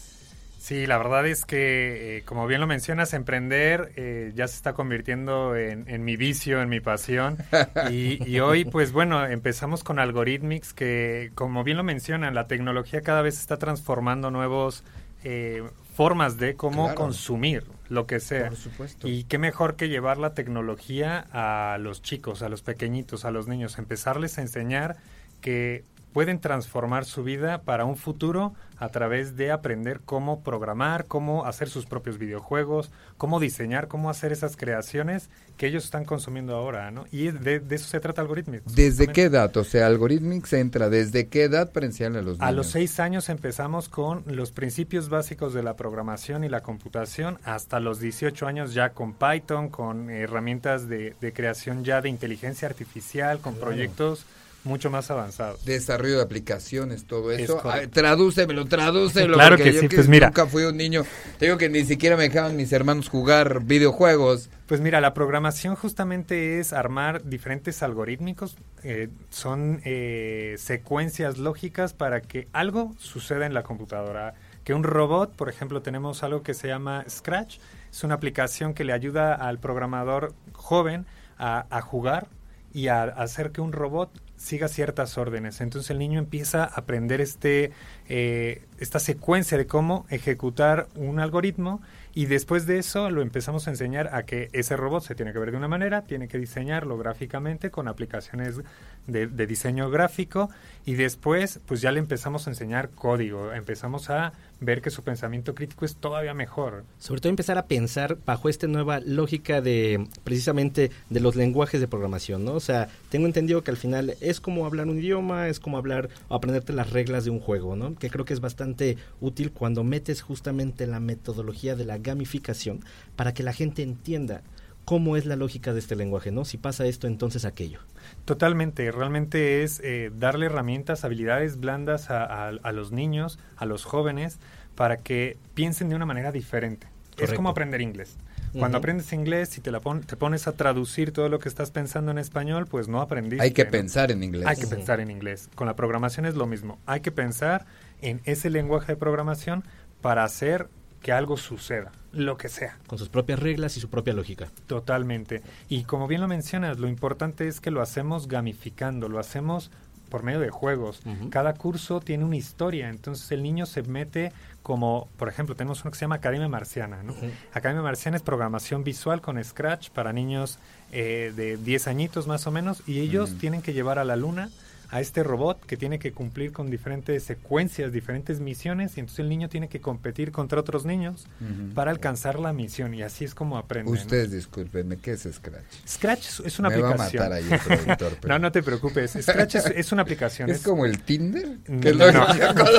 Sí, la verdad es que, eh, como bien lo mencionas, emprender eh, ya se está convirtiendo en, en mi vicio, en mi pasión. Y, y hoy, pues bueno, empezamos con Algorithmics, que como bien lo mencionan, la tecnología cada vez está transformando nuevos eh, formas de cómo Claro. consumir lo que sea. Por supuesto. Y qué mejor que llevar la tecnología a los chicos, a los pequeñitos, a los niños, empezarles a enseñar que pueden transformar su vida para un futuro a través de aprender cómo programar, cómo hacer sus propios videojuegos, cómo diseñar, cómo hacer esas creaciones que ellos están consumiendo ahora, ¿no? Y de, de eso se trata Algorithmics. ¿Desde qué edad? O sea, Algorithmics entra, ¿desde qué edad para enseñarle a los niños? A los seis años empezamos con los principios básicos de la programación y la computación, hasta los 18 años ya con Python, con herramientas de, de creación ya de inteligencia artificial, con proyectos mucho más avanzados. Desarrollo de aplicaciones, todo Es eso. correcto. Ay, tradúcemelo, tradúcemelo. Claro que yo sí, pues mira. Nunca fui un niño. Te digo que ni siquiera me dejaban mis hermanos jugar videojuegos. Pues mira, la programación justamente es armar diferentes algorítmicos, eh, son eh, secuencias lógicas para que algo suceda en la computadora. Que un robot, por ejemplo, tenemos algo que se llama Scratch, es una aplicación que le ayuda al programador joven a, a jugar y a hacer que un robot siga ciertas órdenes. Entonces el niño empieza a aprender este, eh, esta secuencia de cómo ejecutar un algoritmo y después de eso lo empezamos a enseñar a que ese robot se tiene que ver de una manera, tiene que diseñarlo gráficamente con aplicaciones de, diseño gráfico y después pues ya le empezamos a enseñar código, empezamos a ver que su pensamiento crítico es todavía mejor. Sobre todo empezar a pensar bajo esta nueva lógica de precisamente de los lenguajes de programación, ¿no? O sea, tengo entendido que al final es como hablar un idioma, es como hablar o aprenderte las reglas de un juego, ¿no? Que creo que es bastante útil cuando metes justamente la metodología de la gamificación para que la gente entienda cómo es la lógica de este lenguaje, ¿no? Si pasa esto, entonces aquello. Totalmente, realmente es eh, darle herramientas, habilidades blandas a, a- a los niños, a los jóvenes, para que piensen de una manera diferente. Es como aprender inglés. Cuando aprendes inglés y te, la pon- te pones a traducir todo lo que estás pensando en español, pues no aprendiste. Hay que ¿no? pensar en inglés. Hay que pensar en inglés. Con la programación es lo mismo. Hay que pensar en ese lenguaje de programación para hacer que algo suceda, lo que sea. Con sus propias reglas y su propia lógica. Totalmente. Y como bien lo mencionas, lo importante es que lo hacemos gamificando, lo hacemos por medio de juegos. Cada curso tiene una historia, entonces el niño se mete como, por ejemplo, tenemos uno que se llama Academia Marciana. ¿no? Academia Marciana es programación visual con Scratch para niños eh, de 10 añitos más o menos y ellos Ujú. tienen que llevar a la luna a este robot que tiene que cumplir con diferentes secuencias, diferentes misiones y entonces el niño tiene que competir contra otros niños para alcanzar la misión y así es como aprende. ¿no? Ustedes discúlpenme, ¿qué es Scratch? Scratch es- una Me va a aplicación. matar ahí el productor. pero- No, no te preocupes. Scratch es, es una aplicación. ¿Es como el Tinder? No, Que no.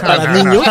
¿Para no, no. niños?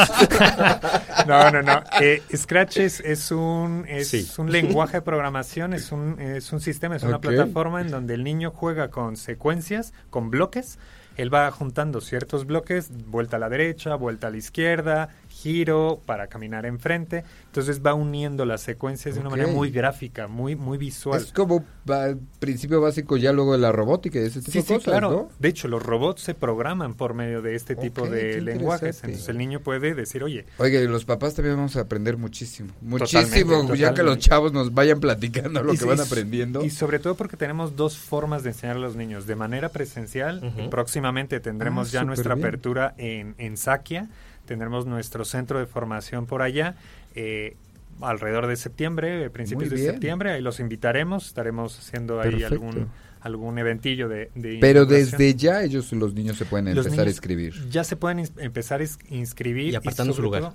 No, no, no. Eh, Scratch es, es un, es Sí. un lenguaje de programación, es un, es un sistema, es una plataforma en donde el niño juega con secuencias, con bloques. Él va juntando ciertos bloques, vuelta a la derecha, vuelta a la izquierda, giro para caminar enfrente. Entonces va uniendo las secuencias de una manera muy gráfica, muy, muy visual. Es como va- principio básico ya luego de la robótica y ese tipo Sí, de sí, cosas, claro. ¿no? De hecho, los robots se programan por medio de este tipo de lenguajes. Entonces el niño puede decir, oye, Oye, y los papás también vamos a aprender muchísimo. Totalmente, Muchísimo, ya que los chavos nos vayan platicando lo Y que van y- aprendiendo. Y sobre todo porque tenemos dos formas de enseñar a los niños. De manera presencial, Ujú. próximamente tendremos Ah, ya nuestra bien. apertura en, en Saquia, tendremos nuestro centro de formación por allá. eh, alrededor de septiembre, eh, principios de septiembre, ahí los invitaremos, estaremos haciendo ahí Perfecto. algún algún eventillo de, de Pero desde ya ellos, los niños, se pueden Los empezar a niños escribir. Ya se pueden empezar a ins- inscribir. Y apartando su sobre lugar.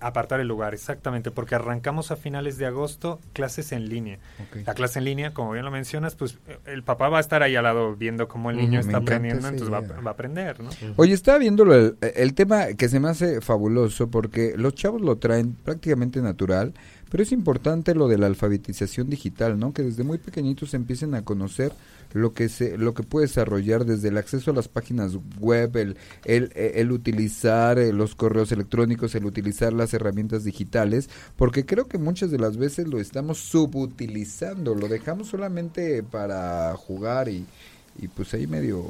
Apartar el lugar, exactamente, porque arrancamos a finales de agosto clases en línea. La clase en línea, como bien lo mencionas, pues eh, el papá va a estar ahí al lado viendo cómo el niño me está aprendiendo, entonces va, va a aprender, ¿no? Oye, estaba viendo el, el tema que se me hace fabuloso porque los chavos lo traen prácticamente natural, pero es importante lo de la alfabetización digital, ¿no? Que desde muy pequeñitos empiecen a conocer lo que se lo que puede desarrollar desde el acceso a las páginas web, el el, el utilizar eh, los correos electrónicos, el utilizar las herramientas digitales, porque creo que muchas de las veces lo estamos subutilizando, lo dejamos solamente para jugar y y pues ahí medio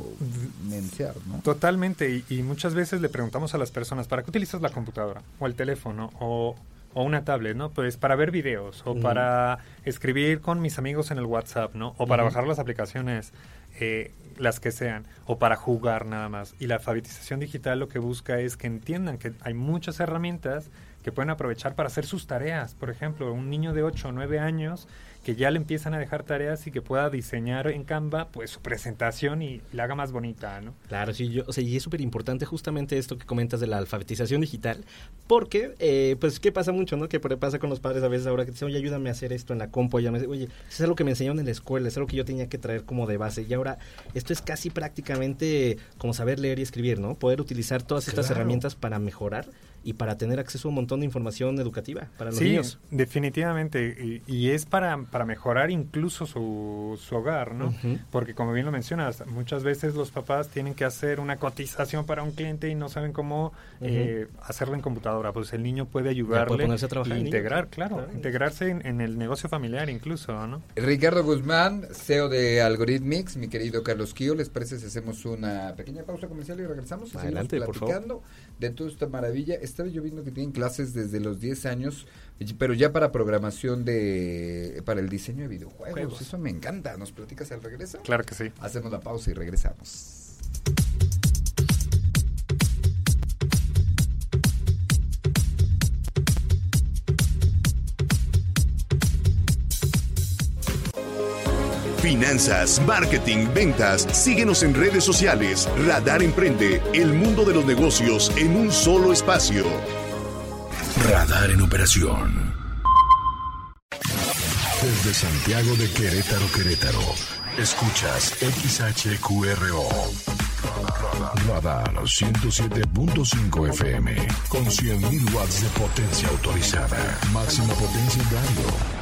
mensear, ¿no? Totalmente, y, y muchas veces le preguntamos a las personas, ¿para qué utilizas la computadora? O el teléfono, o, o una tablet, ¿no? Pues para ver videos, o para escribir con mis amigos en el WhatsApp, ¿no? O para bajar las aplicaciones, eh, las que sean, o para jugar nada más. Y la alfabetización digital lo que busca es que entiendan que hay muchas herramientas que pueden aprovechar para hacer sus tareas. Por ejemplo, un niño de 8 o 9 años que ya le empiezan a dejar tareas y que pueda diseñar en Canva pues su presentación y la haga más bonita, ¿no? Claro, sí, yo, o sea, y es súper importante justamente esto que comentas de la alfabetización digital, porque, eh, pues, ¿qué pasa mucho, no? Que pasa con los padres a veces ahora que dicen, oye, ayúdame a hacer esto en la compu, ayúdame, oye, eso es algo que me enseñaron en la escuela, es algo que yo tenía que traer como de base, y ahora esto es casi prácticamente como saber leer y escribir, ¿no? Poder utilizar todas estas Claro. herramientas para mejorar y para tener acceso a un montón de información educativa para los sí, niños. definitivamente. Y, y es para, para mejorar incluso su, su hogar, ¿no? Porque como bien lo mencionas, muchas veces los papás tienen que hacer una cotización para un cliente y no saben cómo eh, hacerlo en computadora. Pues el niño puede ayudarle ponerse a trabajar e integrar, claro. integrarse en, en el negocio familiar incluso, ¿no? Ricardo Guzmán, CEO de Algorithmics, mi querido Carlos Quío, ¿les parece si hacemos una pequeña pausa comercial y regresamos? Adelante, por favor. platicando de toda esta maravilla. Estaba yo viendo que tienen clases desde los 10 años, pero ya para programación de, para el diseño de videojuegos. Juegos. Eso me encanta. ¿Nos platicas al regreso? Claro que sí. Hacemos la pausa y regresamos. Finanzas, marketing, ventas. Síguenos en redes sociales. Radar Emprende, el mundo de los negocios en un solo espacio. Radar en operación. Desde Santiago de Querétaro, Querétaro. Escuchas XHQRO. Radar 107.5 FM. Con 100.000 watts de potencia autorizada. Máxima potencia en radio.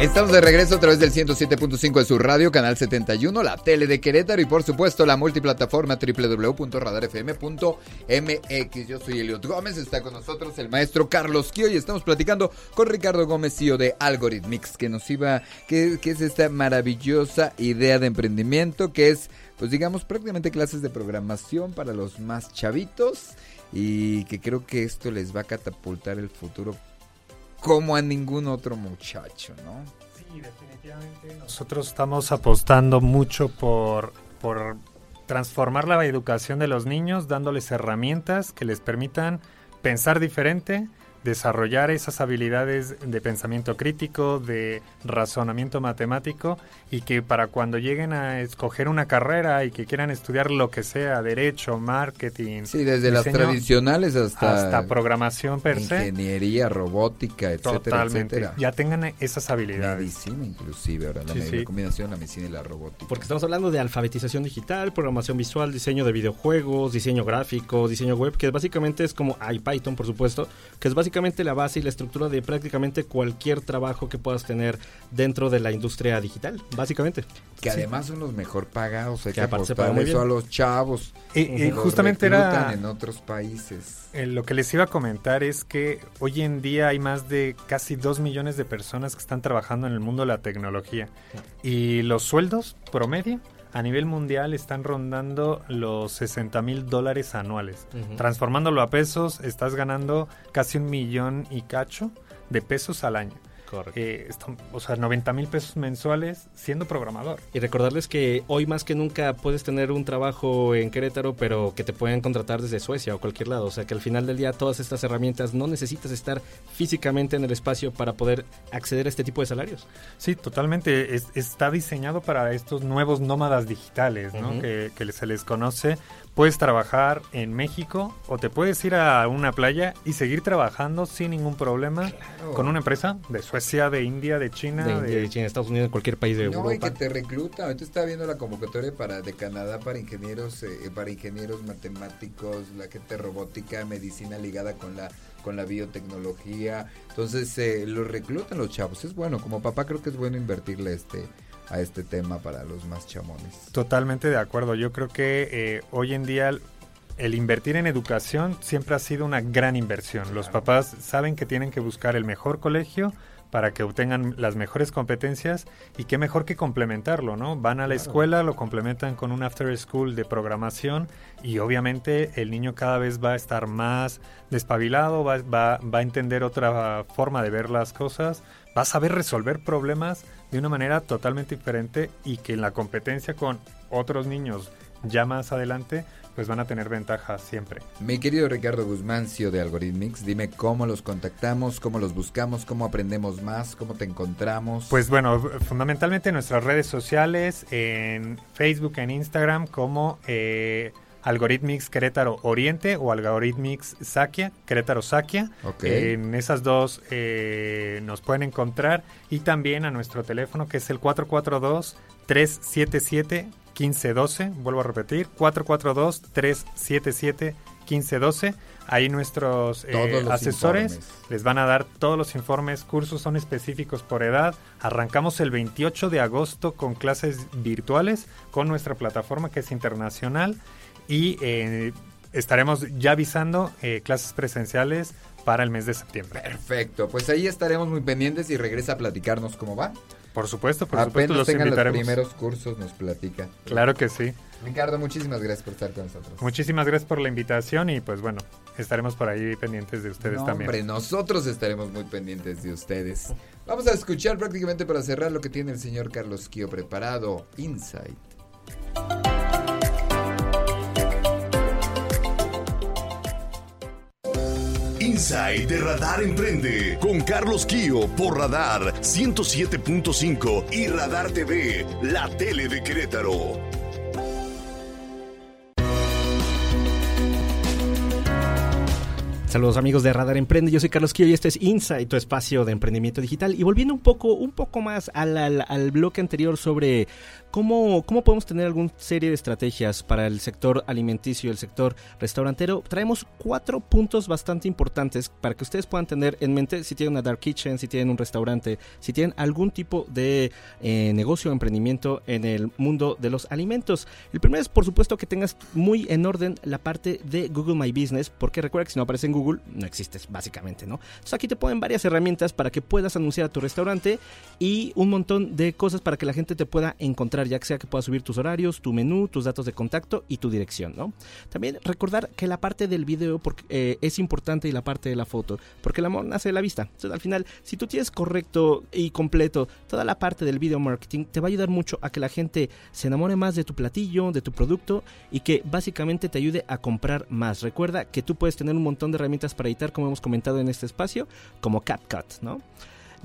Estamos de regreso a través del 107.5 de su radio, canal 71, la tele de Querétaro y por supuesto la multiplataforma www.radarfm.mx. Yo soy Eliot Gómez, está con nosotros el maestro Carlos Kio y estamos platicando con Ricardo Gómez, CEO de Algorithmics, que nos iba, que es esta maravillosa idea de emprendimiento que es, pues digamos, prácticamente clases de programación para los más chavitos y que creo que esto les va a catapultar el futuro como a ningún otro muchacho, ¿no? Sí, definitivamente. Nosotros estamos apostando mucho por, por transformar la educación de los niños, dándoles herramientas que les permitan pensar diferente, desarrollar esas habilidades de pensamiento crítico, de razonamiento matemático y que para cuando lleguen a escoger una carrera y que quieran estudiar lo que sea, derecho, marketing, Sí, desde las tradicionales hasta, hasta programación per se, ingeniería, robótica, etcétera, totalmente, etcétera. ya tengan esas habilidades. Medicina inclusive, ahora la, Sí, me- sí. la combinación la medicina y la robótica. Porque estamos hablando de alfabetización digital, programación visual, diseño de videojuegos, diseño gráfico, diseño web, que básicamente es como IPython, por supuesto, que es básicamente la base y la estructura de prácticamente cualquier trabajo que puedas tener dentro de la industria digital, básicamente. que además son los mejor pagados, hay Que que, aparte se apostar paga muy eso bien. a los chavos. Y- y Los justamente era- en otros países. Eh, lo que les iba a comentar es que hoy en día hay más de casi 2 millones de personas que están trabajando en el mundo de la tecnología. Y los sueldos promedio a nivel mundial están rondando los 60 mil dólares anuales. Transformándolo a pesos, estás ganando casi un millón y cacho de pesos al año. Correcto. Eh, esto- o sea, 90 mil pesos mensuales siendo programador. Y recordarles que hoy más que nunca puedes tener un trabajo en Querétaro, pero que te pueden contratar desde Suecia o cualquier lado. O sea que al final del día todas estas herramientas no necesitas estar físicamente en el espacio para poder acceder a este tipo de salarios. Sí, totalmente. Es- está diseñado para estos nuevos nómadas digitales, ¿no? Que se les conoce. Puedes trabajar en México o te puedes ir a una playa y seguir trabajando sin ningún problema con una empresa de Suecia, de India, de China. De, de- de China, Estados Unidos, en cualquier país de No, y que Europa. te recluta. Ahorita estaba viendo la convocatoria para de Canadá para ingenieros, eh, para ingenieros matemáticos, la gente robótica, medicina ligada con la con la biotecnología. Entonces eh, los reclutan los chavos. Es bueno, como papá creo que es bueno invertirle este a este tema para los más chamones. Totalmente de acuerdo. Yo creo que eh, hoy en día el, el invertir en educación siempre ha sido una gran inversión. Los papás saben que tienen que buscar el mejor colegio para que obtengan las mejores competencias y qué mejor que complementarlo, ¿no? Van a la escuela, lo complementan con un after school de programación y obviamente el niño cada vez va a estar más despabilado, va, va, va a entender otra forma de ver las cosas, va a saber resolver problemas de una manera totalmente diferente y que en la competencia con otros niños ya más adelante pues van a tener ventaja siempre. Mi querido Ricardo Guzmancio de Algorithmics, dime cómo los contactamos, cómo los buscamos, cómo aprendemos más, cómo te encontramos. Pues bueno, fundamentalmente en nuestras redes sociales, en Facebook, en Instagram, como eh, Algorithmics Querétaro Oriente o Algorithmics Sakia, Querétaro Sakia. En esas dos eh, nos pueden encontrar y también a nuestro teléfono que es el 442 377 1512. Vuelvo a repetir, 442 377 1512. Ahí nuestros eh, asesores les van a dar todos los informes, cursos son específicos por edad. Arrancamos el 28 de agosto con clases virtuales con nuestra plataforma que es internacional y eh, estaremos ya avisando eh, clases presenciales para el mes de septiembre. Perfecto, pues ahí estaremos muy pendientes y regresa a platicarnos cómo va. Por supuesto, por Apenas supuesto, los tengan invitaremos. los primeros cursos nos platica. Claro que sí. Ricardo, muchísimas gracias por estar con nosotros. Muchísimas gracias por la invitación y pues bueno, estaremos por ahí pendientes de ustedes No, también. Hombre, nosotros estaremos muy pendientes de ustedes. Vamos a escuchar prácticamente para cerrar lo que tiene el señor Carlos Kio preparado, Insight. Inside de Radar Emprende con Carlos Kio por Radar 107.5 y Radar TV, la tele de Querétaro. Saludos amigos de Radar Emprende, yo soy Carlos Quillo y este es Insight, tu espacio de emprendimiento digital. Y volviendo un poco, un poco más al, al bloque anterior sobre cómo, podemos tener alguna serie de estrategias para el sector alimenticio el sector restaurantero, traemos cuatro puntos bastante importantes para que ustedes puedan tener en mente si tienen una dark kitchen, si tienen un restaurante, si tienen algún tipo de eh, negocio o emprendimiento en el mundo de los alimentos. El primero es, por supuesto, que tengas muy en orden la parte de Google My Business, porque recuerda que si no aparece en Google, no existes, básicamente, ¿no? Entonces aquí te ponen varias herramientas para que puedas anunciar a tu restaurante y un montón de cosas para que la gente te pueda encontrar, ya que sea que puedas subir tus horarios, tu menú, tus datos de contacto y tu dirección, ¿no? También recordar que la parte del video porque, eh, es importante y la parte de la foto, porque el amor nace de la vista. Entonces al final, si tú tienes correcto y completo toda la parte del video marketing, te va a ayudar mucho a que la gente se enamore más de tu platillo, de tu producto y que básicamente te ayude a comprar más. Recuerda que tú puedes tener un montón de herramientas para editar, como hemos comentado en este espacio, como CapCut, ¿no?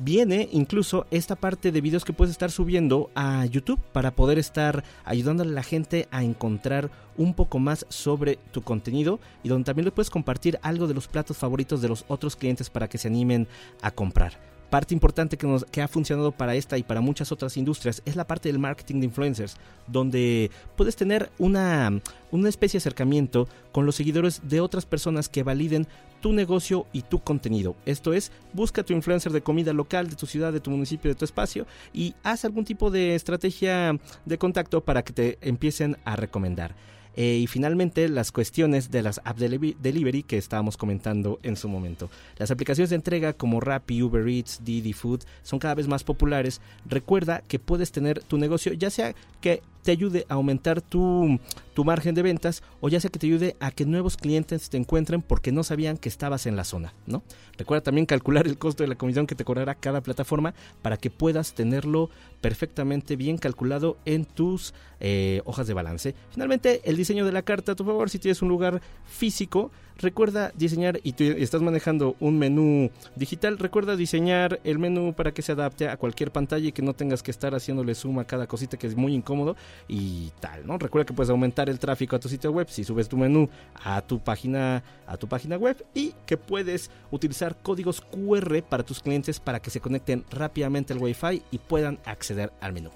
Viene incluso esta parte de videos que puedes estar subiendo a YouTube para poder estar ayudándole a la gente a encontrar un poco más sobre tu contenido y donde también le puedes compartir algo de los platos favoritos de los otros clientes para que se animen a comprar. Parte importante que, nos, que ha funcionado para esta y para muchas otras industrias es la parte del marketing de influencers, donde puedes tener una, una especie de acercamiento con los seguidores de otras personas que validen tu negocio y tu contenido. Esto es, busca tu influencer de comida local de tu ciudad, de tu municipio, de tu espacio y haz algún tipo de estrategia de contacto para que te empiecen a recomendar. Eh, y finalmente las cuestiones de las app delivery, delivery que estábamos comentando en su momento. Las aplicaciones de entrega como Rappi, Uber Eats, Didi Food son cada vez más populares. Recuerda que puedes tener tu negocio ya sea que te ayude a aumentar tu, tu margen de ventas o ya sea que te ayude a que nuevos clientes te encuentren porque no sabían que estabas en la zona, ¿no? Recuerda también calcular el costo de la comisión que te cobrará cada plataforma para que puedas tenerlo perfectamente bien calculado en tus eh, hojas de balance. Finalmente, el diseño de la carta, tu favor, si tienes un lugar físico, recuerda diseñar y tú estás manejando un menú digital, recuerda diseñar el menú para que se adapte a cualquier pantalla y que no tengas que estar haciéndole suma a cada cosita que es muy incómodo y tal, ¿no? Recuerda que puedes aumentar el tráfico a tu sitio web si subes tu menú a tu página a tu página web y que puedes utilizar códigos QR para tus clientes para que se conecten rápidamente al Wi-Fi y puedan acceder al menú.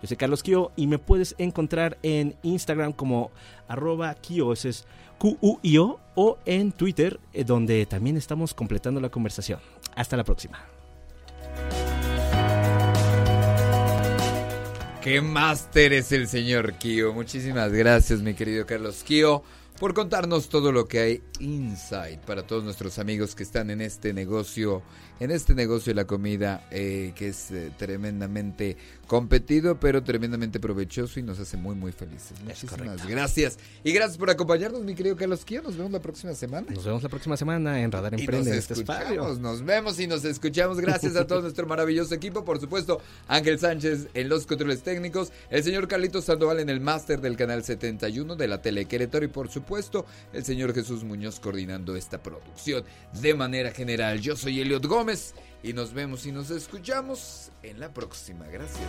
Yo soy Carlos Kio y me puedes encontrar en Instagram como arroba Kio, ese es Q-U-I-O, o en Twitter, eh, donde también estamos completando la conversación. Hasta la próxima. ¡Qué máster es el señor Kio! Muchísimas gracias, mi querido Carlos Kio. Por contarnos todo lo que hay inside para todos nuestros amigos que están en este negocio, en este negocio de la comida eh, que es eh, tremendamente competido, pero tremendamente provechoso y nos hace muy, muy felices. Muchísimas gracias. Y gracias por acompañarnos, mi querido Carlos Quio. Nos vemos la próxima semana. Nos vemos la próxima semana en Radar Y Emprende. nos este escuchamos, nos vemos y nos escuchamos. Gracias a todo nuestro maravilloso equipo. Por supuesto, Ángel Sánchez en los controles técnicos, el señor Carlitos Sandoval en el máster del canal 71 de la Tele Querétaro y por supuesto, el señor Jesús Muñoz coordinando esta producción de manera general. Yo soy Eliot Gómez y nos vemos y nos escuchamos en la próxima. Gracias.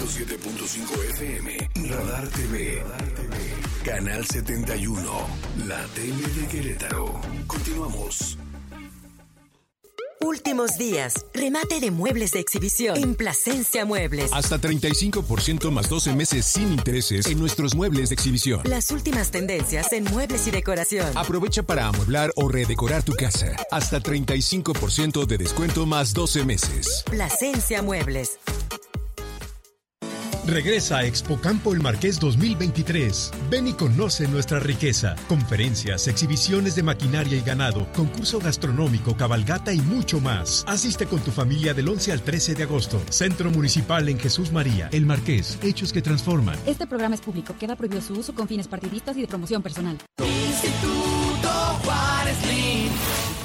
107.5 FM. Radar TV. Canal 71. La tele de Querétaro. Continuamos. Últimos días. Remate de muebles de exhibición en Plasencia Muebles. Hasta 35% más 12 meses sin intereses en nuestros muebles de exhibición. Las últimas tendencias en muebles y decoración. Aprovecha para amueblar o redecorar tu casa. Hasta 35% de descuento más 12 meses. Plasencia Muebles. Regresa a Expo Campo El Marqués 2023. Ven y conoce nuestra riqueza. Conferencias, exhibiciones de maquinaria y ganado, concurso gastronómico, cabalgata y mucho más. Asiste con tu familia del 11 al 13 de agosto. Centro Municipal en Jesús María. El Marqués. Hechos que transforman. Este programa es público. Queda prohibido su uso con fines partidistas y de promoción personal. Instituto Juárez.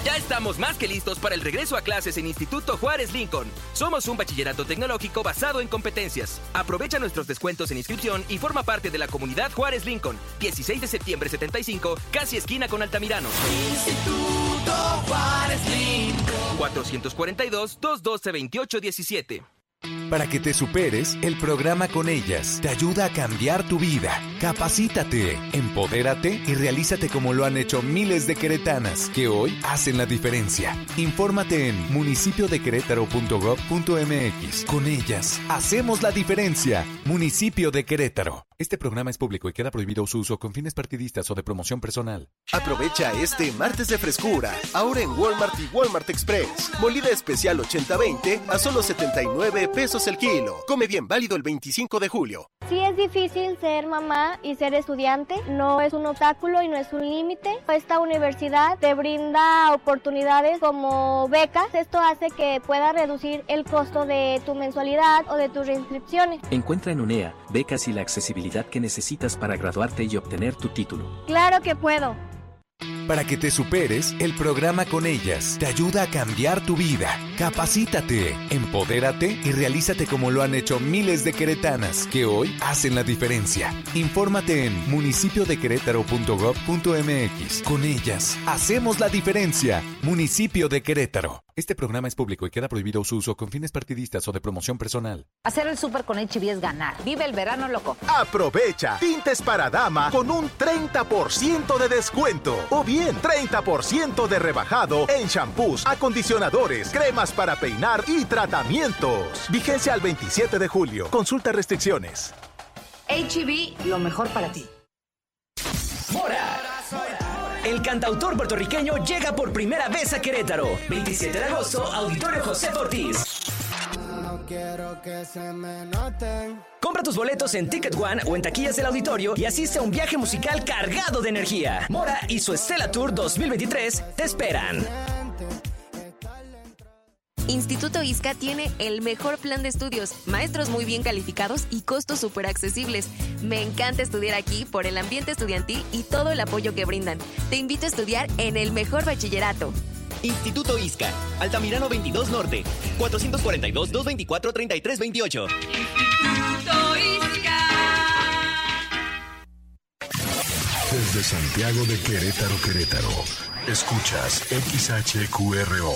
Ya estamos más que listos para el regreso a clases en Instituto Juárez Lincoln. Somos un bachillerato tecnológico basado en competencias. Aprovecha nuestros descuentos en inscripción y forma parte de la comunidad Juárez Lincoln. 16 de septiembre 75, casi esquina con Altamirano. Instituto Juárez Lincoln. 442-212-2817. Para que te superes, el programa con ellas te ayuda a cambiar tu vida. Capacítate, empodérate y realízate como lo han hecho miles de queretanas que hoy hacen la diferencia. Infórmate en municipiodequerétaro.gov.mx. Con ellas, hacemos la diferencia. Municipio de Querétaro. Este programa es público y queda prohibido su uso con fines partidistas o de promoción personal. Aprovecha este martes de frescura, ahora en Walmart y Walmart Express. Molida especial 80-20 a solo 79 pesos el kilo. Come bien válido el 25 de julio. Sí es difícil ser mamá y ser estudiante, no es un obstáculo y no es un límite. Esta universidad te brinda oportunidades como becas, esto hace que pueda reducir el costo de tu mensualidad o de tus reinscripciones. Encuentra en UNEA becas y la accesibilidad que necesitas para graduarte y obtener tu título. Claro que puedo. Para que te superes, el programa con ellas te ayuda a cambiar tu vida. Capacítate, empodérate y realízate como lo han hecho miles de queretanas que hoy hacen la diferencia. Infórmate en municipiodequerétaro.gov.mx. Con ellas, hacemos la diferencia. Municipio de Querétaro. Este programa es público y queda prohibido su uso con fines partidistas o de promoción personal. Hacer el súper con HB es ganar. Vive el verano loco. Aprovecha tintes para dama con un 30% de descuento o bien 30% de rebajado en shampoos, acondicionadores, cremas para peinar y tratamientos. Vigencia al 27 de julio. Consulta restricciones. HB, lo mejor para ti. ¡Mora! El cantautor puertorriqueño llega por primera vez a Querétaro. 27 de agosto, Auditorio José Ortiz. Compra tus boletos en Ticket One o en taquillas del auditorio y asiste a un viaje musical cargado de energía. Mora y su Estela Tour 2023 te esperan. Instituto ISCA tiene el mejor plan de estudios, maestros muy bien calificados y costos súper accesibles. Me encanta estudiar aquí por el ambiente estudiantil y todo el apoyo que brindan. Te invito a estudiar en el mejor bachillerato. Instituto ISCA, Altamirano 22 Norte, 442-224-3328. Instituto ISCA. Desde Santiago de Querétaro, Querétaro, escuchas XHQRO.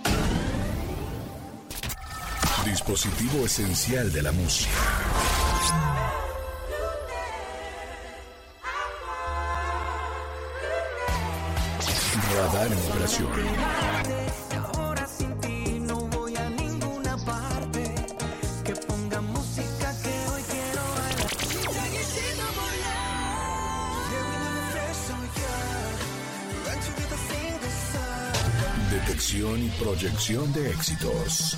Dispositivo esencial de la música. Radar en operación. Ahora sin ti no voy a ninguna parte. Que ponga música que hoy quiero bailar. Detección y proyección de éxitos.